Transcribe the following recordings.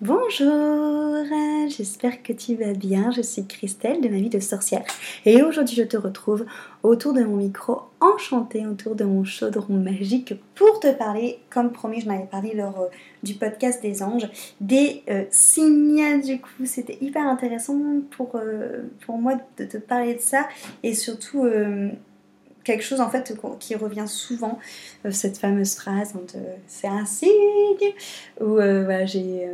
Bonjour, j'espère que tu vas bien. Je suis Christelle de ma vie de sorcière et aujourd'hui je te retrouve autour de mon micro enchanté, autour de mon chaudron magique pour te parler, comme promis, je m'avais parlé lors euh, du podcast des anges, des euh, signes. Du coup, c'était hyper intéressant euh, pour moi de te parler de ça et surtout quelque chose en fait qui revient souvent, cette fameuse phrase c'est un signe, où voilà, j'ai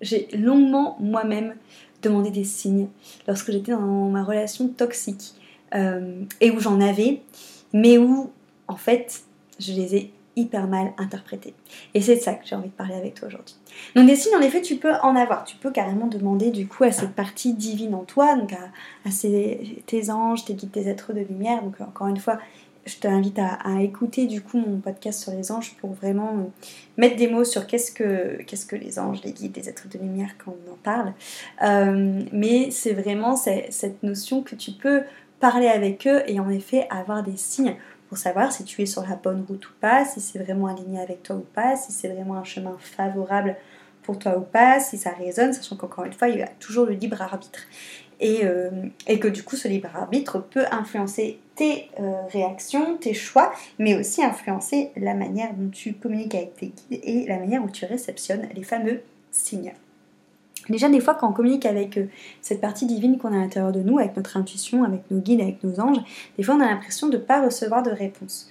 j'ai longuement moi-même demandé des signes lorsque j'étais dans ma relation toxique euh, et où j'en avais, mais où en fait je les ai hyper mal interprétés. Et c'est de ça que j'ai envie de parler avec toi aujourd'hui. Donc des signes, en effet, tu peux en avoir. Tu peux carrément demander du coup à cette partie divine en toi, donc à, à tes anges, tes guides, tes êtres de lumière. Donc encore une fois, je t'invite à, écouter du coup mon podcast sur les anges pour vraiment euh, mettre des mots sur qu'est-ce que, qu'est-ce que les anges, les guides, les êtres de lumière quand on en parle. Euh, mais c'est vraiment cette notion que tu peux parler avec eux et en effet avoir des signes pour savoir si tu es sur la bonne route ou pas, si c'est vraiment aligné avec toi ou pas, si c'est vraiment un chemin favorable pour toi ou pas, si ça résonne, sachant qu'encore une fois, il y a toujours le libre arbitre. Euh, et, que du coup ce libre arbitre peut influencer tes euh, réactions, tes choix, mais aussi influencer la manière dont tu communiques avec tes guides et la manière où tu réceptionnes les fameux signes. Déjà, des fois, quand on communique avec euh, cette partie divine qu'on a à l'intérieur de nous, avec notre intuition, avec nos guides, avec nos anges, des fois, on a l'impression de ne pas recevoir de réponse.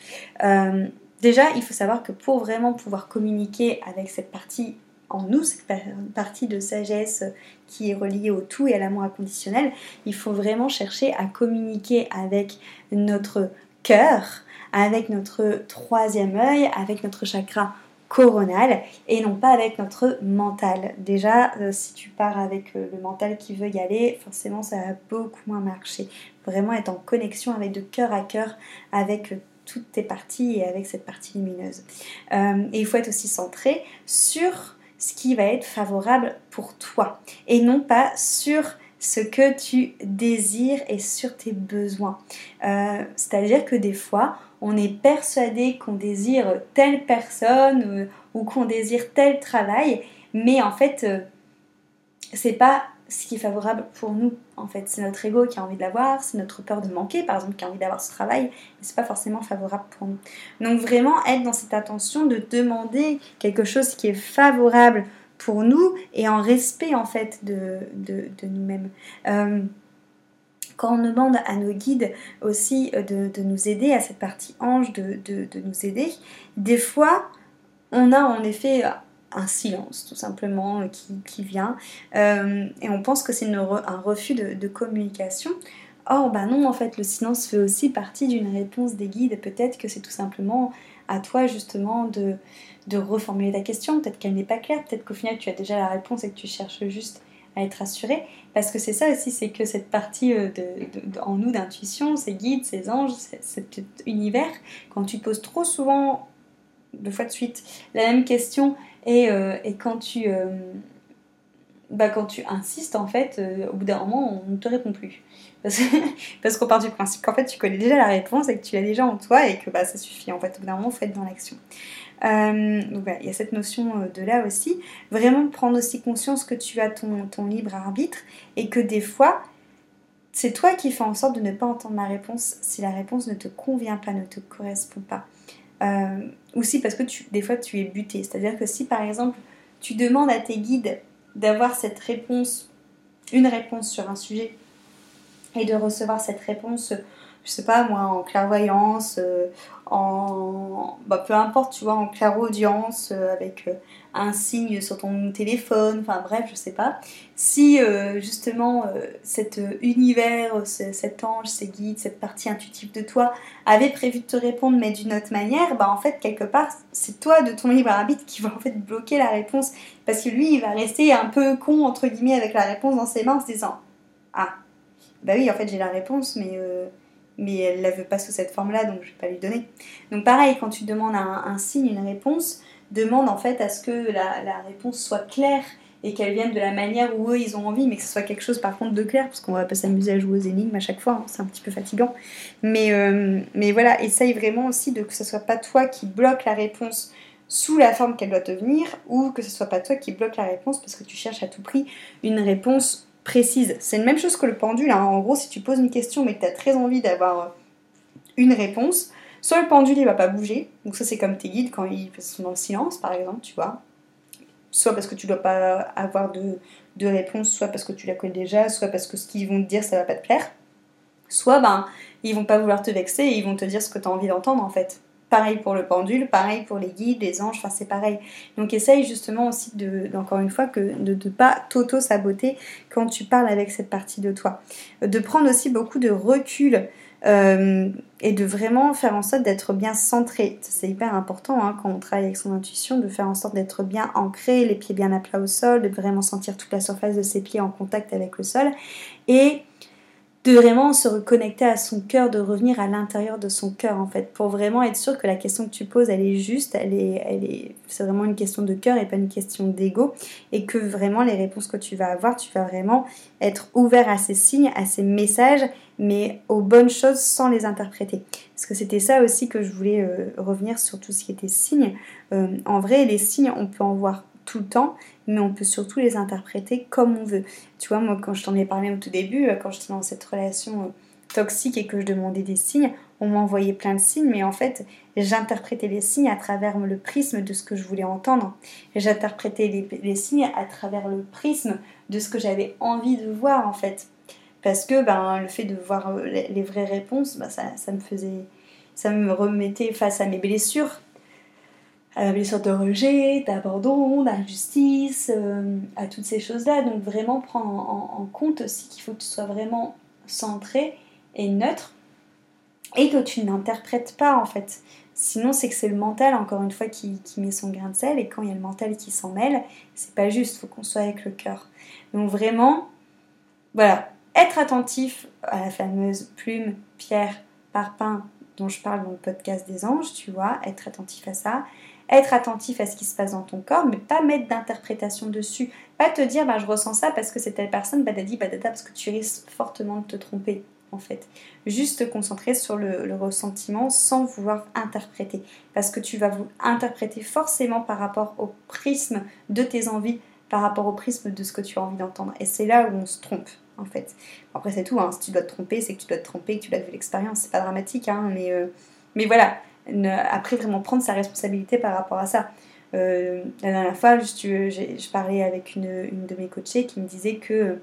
déjà, il faut savoir que pour vraiment pouvoir communiquer avec cette partie en nous, cette partie de sagesse qui est reliée au tout et à l'amour inconditionnel, il faut vraiment chercher à communiquer avec notre cœur, avec notre troisième œil, avec notre chakra coronal et non pas avec notre mental. Déjà, euh, si tu pars avec euh, le mental qui veut y aller, forcément ça va beaucoup moins marcher. Vraiment être en connexion avec de cœur à cœur avec euh, toutes tes parties et avec cette partie lumineuse. et il faut être aussi centré sur ce qui va être favorable pour toi et non pas sur ce que tu désires et sur tes besoins. Euh, c'est-à-dire que des fois, on est persuadé qu'on désire telle personne euh, ou, qu'on désire tel travail, mais en fait, euh, c'est pas ce qui est favorable pour nous. En fait, c'est notre ego qui a envie de l'avoir, c'est notre peur de manquer, par exemple, qui a envie d'avoir ce travail, mais c'est pas forcément favorable pour nous. Donc vraiment être dans cette attention de demander quelque chose qui est favorable pour nous et en respect en fait de, de, nous-mêmes. Euh, quand on demande à nos guides aussi euh, de, de, nous aider, à cette partie ange de, de nous aider, des fois on a en effet un silence tout simplement euh, qui, qui vient euh, et on pense que c'est un refus de, communication. Or, bah non, en fait, le silence fait aussi partie d'une réponse des guides. Peut-être que c'est tout simplement à toi justement de, de reformuler ta question. Peut-être qu'elle n'est pas claire. Peut-être qu'au final, tu as déjà la réponse et que tu cherches juste à être rassuré. Parce que c'est ça aussi, c'est que cette partie euh, de, en nous d'intuition, ces guides, ces anges, cet univers, quand tu poses trop souvent, deux fois de suite, la même question euh, et, quand tu euh, bah, quand tu insistes, en fait, euh, au bout d'un moment, on ne te répond plus. Parce, qu'on part du principe qu'en fait, tu connais déjà la réponse et que tu l'as déjà en toi et que bah, ça suffit. En fait, au bout d'un moment, faut être dans l'action. donc voilà, il y a cette notion de là aussi. Vraiment prendre aussi conscience que tu as ton, ton libre arbitre et que des fois, c'est toi qui fais en sorte de ne pas entendre ma réponse si la réponse ne te convient pas, ne te correspond pas. Euh, aussi parce que des fois tu es buté. C'est-à-dire que si par exemple tu demandes à tes guides d'avoir cette réponse, une réponse sur un sujet, et de recevoir cette réponse, je sais pas moi, en clairvoyance, euh, en. Bah, peu importe, tu vois, en clairaudience, euh, avec un signe sur ton téléphone, enfin bref, je sais pas. Si euh, justement euh, cet euh, univers, cet ange, ces guides, cette partie intuitive de toi avait prévu de te répondre mais d'une autre manière, bah en fait quelque part c'est toi de ton libre arbitre qui va en fait bloquer la réponse parce que lui il va rester un peu con entre guillemets avec la réponse dans ses mains en se disant ah bah oui en fait j'ai la réponse mais mais elle la veut pas sous cette forme là donc je vais pas lui donner. Donc pareil quand tu demandes un, un signe, une réponse demande en fait à ce que la, réponse soit claire et qu'elle vienne de la manière où eux ils ont envie, mais que ce soit quelque chose par contre de clair, parce qu'on va pas s'amuser à jouer aux énigmes à chaque fois, hein, c'est un petit peu fatigant. Mais, euh, mais voilà, essaye vraiment aussi de que ce soit pas toi qui bloque la réponse sous la forme qu'elle doit te venir ou que ce soit pas toi qui bloque la réponse parce que tu cherches à tout prix une réponse précise. C'est la même chose que le pendule. En gros, si tu poses une question mais que tu as très envie d'avoir une réponse, soit le pendule il va pas bouger, donc ça c'est comme tes guides quand ils sont dans le silence par exemple, tu vois. Soit parce que tu dois pas avoir de, de réponse, soit parce que tu la connais déjà, soit parce que ce qu'ils vont te dire ça va pas te plaire. Soit ben ils vont pas vouloir te vexer et ils vont te dire ce que tu as envie d'entendre en fait. Pareil pour le pendule, pareil pour les guides, les anges, enfin c'est pareil. Donc essaye justement aussi de, encore une fois, que de ne pas t'auto-saboter quand tu parles avec cette partie de toi. De prendre aussi beaucoup de recul euh, et de vraiment faire en sorte d'être bien centré. C'est hyper important hein, quand on travaille avec son intuition, de faire en sorte d'être bien ancré, les pieds bien à plat au sol, de vraiment sentir toute la surface de ses pieds en contact avec le sol. Et de vraiment se reconnecter à son cœur, de revenir à l'intérieur de son cœur en fait, pour vraiment être sûr que la question que tu poses, elle est juste, elle est, c'est vraiment une question de cœur et pas une question d'ego, et que vraiment les réponses que tu vas avoir, tu vas vraiment être ouvert à ces signes, à ces messages, mais aux bonnes choses sans les interpréter. Parce que c'était ça aussi que je voulais euh, revenir sur tout ce qui était signes. Euh, en vrai, les signes, on peut en voir tout le temps, mais on peut surtout les interpréter comme on veut. Tu vois, moi, quand je t'en ai parlé au tout début, euh, quand j'étais dans cette relation euh, toxique et que je demandais des signes, on m'envoyait plein de signes, mais en fait, j'interprétais les signes à travers le prisme de ce que je voulais entendre. J'interprétais les, signes à travers le prisme de ce que j'avais envie de voir, en fait. Parce que ben, le fait de voir euh, les, vraies réponses, ben, ça, ça me faisait ça me remettait face à mes blessures à la blessure de rejet, d'abandon, d'injustice, euh, à toutes ces choses-là. Donc vraiment prendre en, compte aussi qu'il faut que tu sois vraiment centré et neutre et que tu n'interprètes pas en fait. Sinon c'est que c'est le mental encore une fois qui, qui, met son grain de sel et quand il y a le mental qui s'en mêle, c'est pas juste, faut qu'on soit avec le cœur. Donc vraiment, voilà, être attentif à la fameuse plume, pierre, parpaing dont je parle dans le podcast des anges, tu vois, être attentif à ça être attentif à ce qui se passe dans ton corps, mais pas mettre d'interprétation dessus. Pas te dire, bah, je ressens ça parce que c'est telle personne, badadi, badada, parce que tu risques fortement de te tromper, en fait. Juste te concentrer sur le, ressentiment sans vouloir interpréter. Parce que tu vas vous interpréter forcément par rapport au prisme de tes envies, par rapport au prisme de ce que tu as envie d'entendre. Et c'est là où on se trompe, en fait. Après, c'est tout, hein. si tu dois te tromper, c'est que tu dois te tromper, que tu l'as vu l'expérience. C'est pas dramatique, hein, mais, euh, mais voilà après vraiment prendre sa responsabilité par rapport à ça. Euh, la dernière fois, je, parlais avec une, une, de mes coachées qui me disait que euh,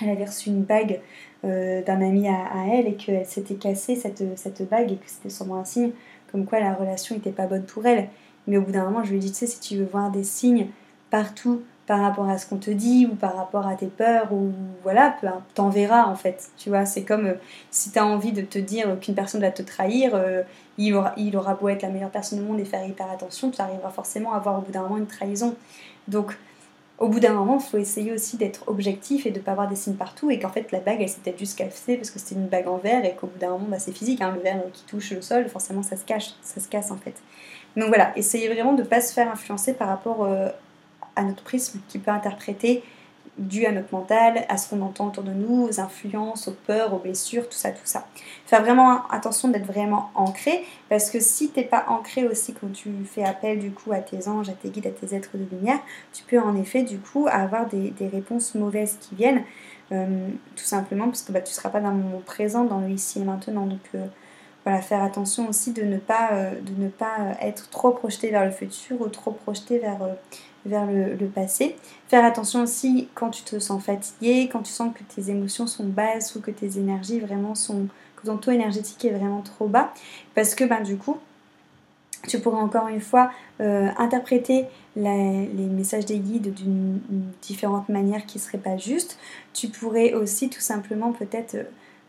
elle avait reçu une bague euh, d'un ami à, elle et qu'elle s'était cassée cette, cette bague et que c'était sûrement un signe comme quoi la relation n'était pas bonne pour elle. Mais au bout d'un moment, je lui ai dit, tu sais, si tu veux voir des signes partout par rapport à ce qu'on te dit ou par rapport à tes peurs ou voilà, t'en verras en fait. Tu vois, c'est comme euh, si tu as envie de te dire qu'une personne va te trahir, euh, il, aura, il aura beau être la meilleure personne du monde et faire hyper attention, tu arriveras forcément à avoir au bout d'un moment une trahison. Donc, au bout d'un moment, il faut essayer aussi d'être objectif et de ne pas avoir des signes partout et qu'en fait la bague elle s'est peut-être juste cassée parce que c'était une bague en verre et qu'au bout d'un moment bah, c'est physique, hein, le verre qui touche le sol, forcément ça se cache, ça se casse en fait. Donc voilà, essayez vraiment de ne pas se faire influencer par rapport euh, à notre prisme qui peut interpréter dû à notre mental, à ce qu'on entend autour de nous, aux influences, aux peurs, aux blessures, tout ça, tout ça. Faire vraiment attention d'être vraiment ancré, parce que si t'es pas ancré aussi quand tu fais appel du coup à tes anges, à tes guides, à tes êtres de lumière, tu peux en effet du coup avoir des, réponses mauvaises qui viennent, euh, tout simplement parce que bah, tu seras pas dans le moment présent, dans le ici et maintenant. Donc euh, voilà, faire attention aussi de ne pas, euh, de ne pas être trop projeté vers le futur ou trop projeté vers vers le, passé. Faire attention aussi quand tu te sens fatigué, quand tu sens que tes émotions sont basses ou que tes énergies vraiment sont. que ton taux énergétique est vraiment trop bas. Parce que ben, du coup, tu pourrais encore une fois euh, interpréter les messages des guides d'une différente manière qui serait pas juste. Tu pourrais aussi tout simplement peut-être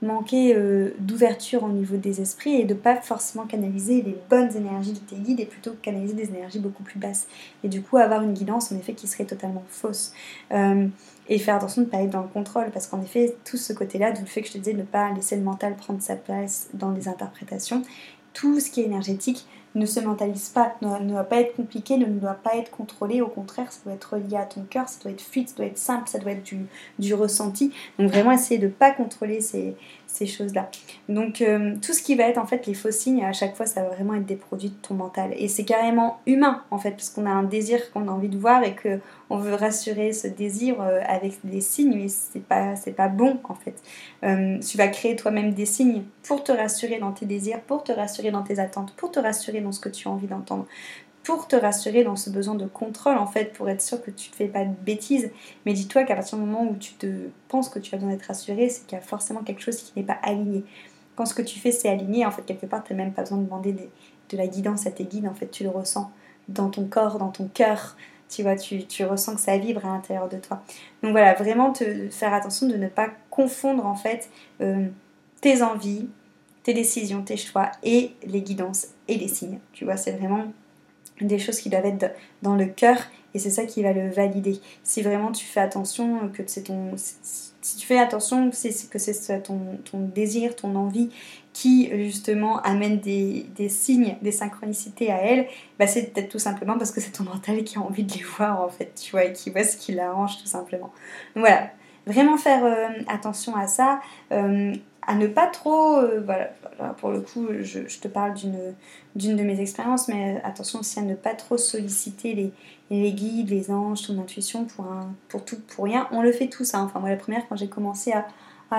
manquer euh, d'ouverture au niveau des esprits et de pas forcément canaliser les bonnes énergies de tes guides et plutôt canaliser des énergies beaucoup plus basses. Et du coup avoir une guidance en effet qui serait totalement fausse. Euh, et faire attention de ne pas être dans le contrôle parce qu'en effet tout ce côté là d'où le fait que je te disais de ne pas laisser le mental prendre sa place dans les interprétations tout ce qui est énergétique ne se mentalise pas, ne, doit pas être compliqué, ne doit pas être contrôlé. Au contraire, ça doit être lié à ton cœur, ça doit être fluide, ça doit être simple, ça doit être du, du ressenti. Donc vraiment essayer de ne pas contrôler ces, ces choses-là. Donc euh, tout ce qui va être en fait les faux signes, à chaque fois ça va vraiment être des produits de ton mental. Et c'est carrément humain en fait, parce qu'on a un désir qu'on a envie de voir et que on veut rassurer ce désir euh, avec des signes, mais c'est pas, pas bon en fait. Euh, tu vas créer toi-même des signes pour te rassurer dans tes désirs, pour te rassurer dans tes attentes, pour te rassurer dans ce que tu as envie d'entendre pour te rassurer dans ce besoin de contrôle, en fait, pour être sûr que tu ne fais pas de bêtises. Mais dis-toi qu'à partir du moment où tu te penses que tu as besoin d'être rassuré, c'est qu'il y a forcément quelque chose qui n'est pas aligné. Quand ce que tu fais, c'est aligné, en fait, quelque part, tu n'as même pas besoin de demander de la guidance à tes guides, en fait, tu le ressens dans ton corps, dans ton cœur. Tu vois, tu, ressens que ça vibre à l'intérieur de toi. Donc voilà, vraiment te faire attention de ne pas confondre, en fait, euh, tes envies, tes décisions, tes choix et les guidances et les signes. Tu vois, c'est vraiment des choses qui doivent être dans le cœur et c'est ça qui va le valider. Si vraiment tu fais attention, que c'est ton, si tu fais attention, que c'est ton, ton, désir, ton envie qui justement amène des, des signes, des synchronicités à elle, bah c'est peut-être tout simplement parce que c'est ton mental qui a envie de les voir en fait, tu vois, et qui voit ce qui l'arrange tout simplement. Donc voilà, vraiment faire euh, attention à ça. Euh, à ne pas trop, euh, voilà, pour le coup, je, te parle d'une de mes expériences, mais attention aussi à ne pas trop solliciter les, les guides, les anges, ton intuition pour, un, pour tout, pour rien. On le fait tous, hein. enfin moi la première, quand j'ai commencé à,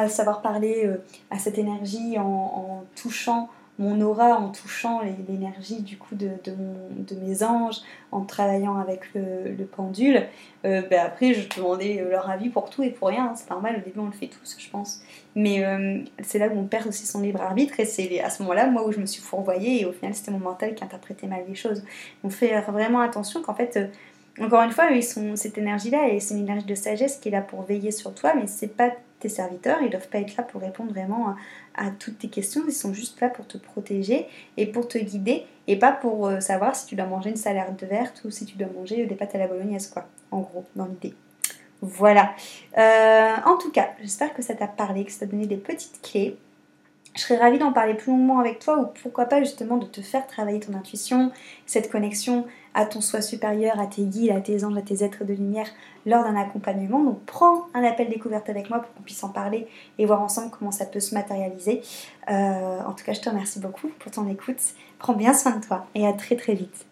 savoir parler euh, à cette énergie en touchant mon aura en touchant l'énergie du coup de, de, mes anges, en travaillant avec le, pendule. Euh, ben après, je demandais leur avis pour tout et pour rien. Hein. C'est normal, au début, on le fait tous, je pense. Mais euh, c'est là où on perd aussi son libre arbitre et c'est à ce moment-là, moi, où je me suis fourvoyée et au final, c'était mon mental qui interprétait mal les choses. On fait vraiment attention qu'en fait, euh, encore une fois, ils sont cette énergie-là et c'est une énergie de sagesse qui est là pour veiller sur toi, mais c'est pas tes serviteurs, ils doivent pas être là pour répondre vraiment à, toutes tes questions, ils sont juste là pour te protéger et pour te guider et pas pour euh, savoir si tu dois manger une salade verte ou si tu dois manger des pâtes à la bolognaise, quoi, en gros, dans l'idée. Voilà. Euh, en tout cas, j'espère que ça t'a parlé, que ça t'a donné des petites clés. Je serais ravie d'en parler plus longuement avec toi ou pourquoi pas justement de te faire travailler ton intuition, cette connexion à ton soi supérieur, à tes guides, à tes anges, à tes êtres de lumière lors d'un accompagnement. Donc prends un appel découverte avec moi pour qu'on puisse en parler et voir ensemble comment ça peut se matérialiser. Euh, en tout cas, je te remercie beaucoup pour ton écoute. Prends bien soin de toi et à très très vite.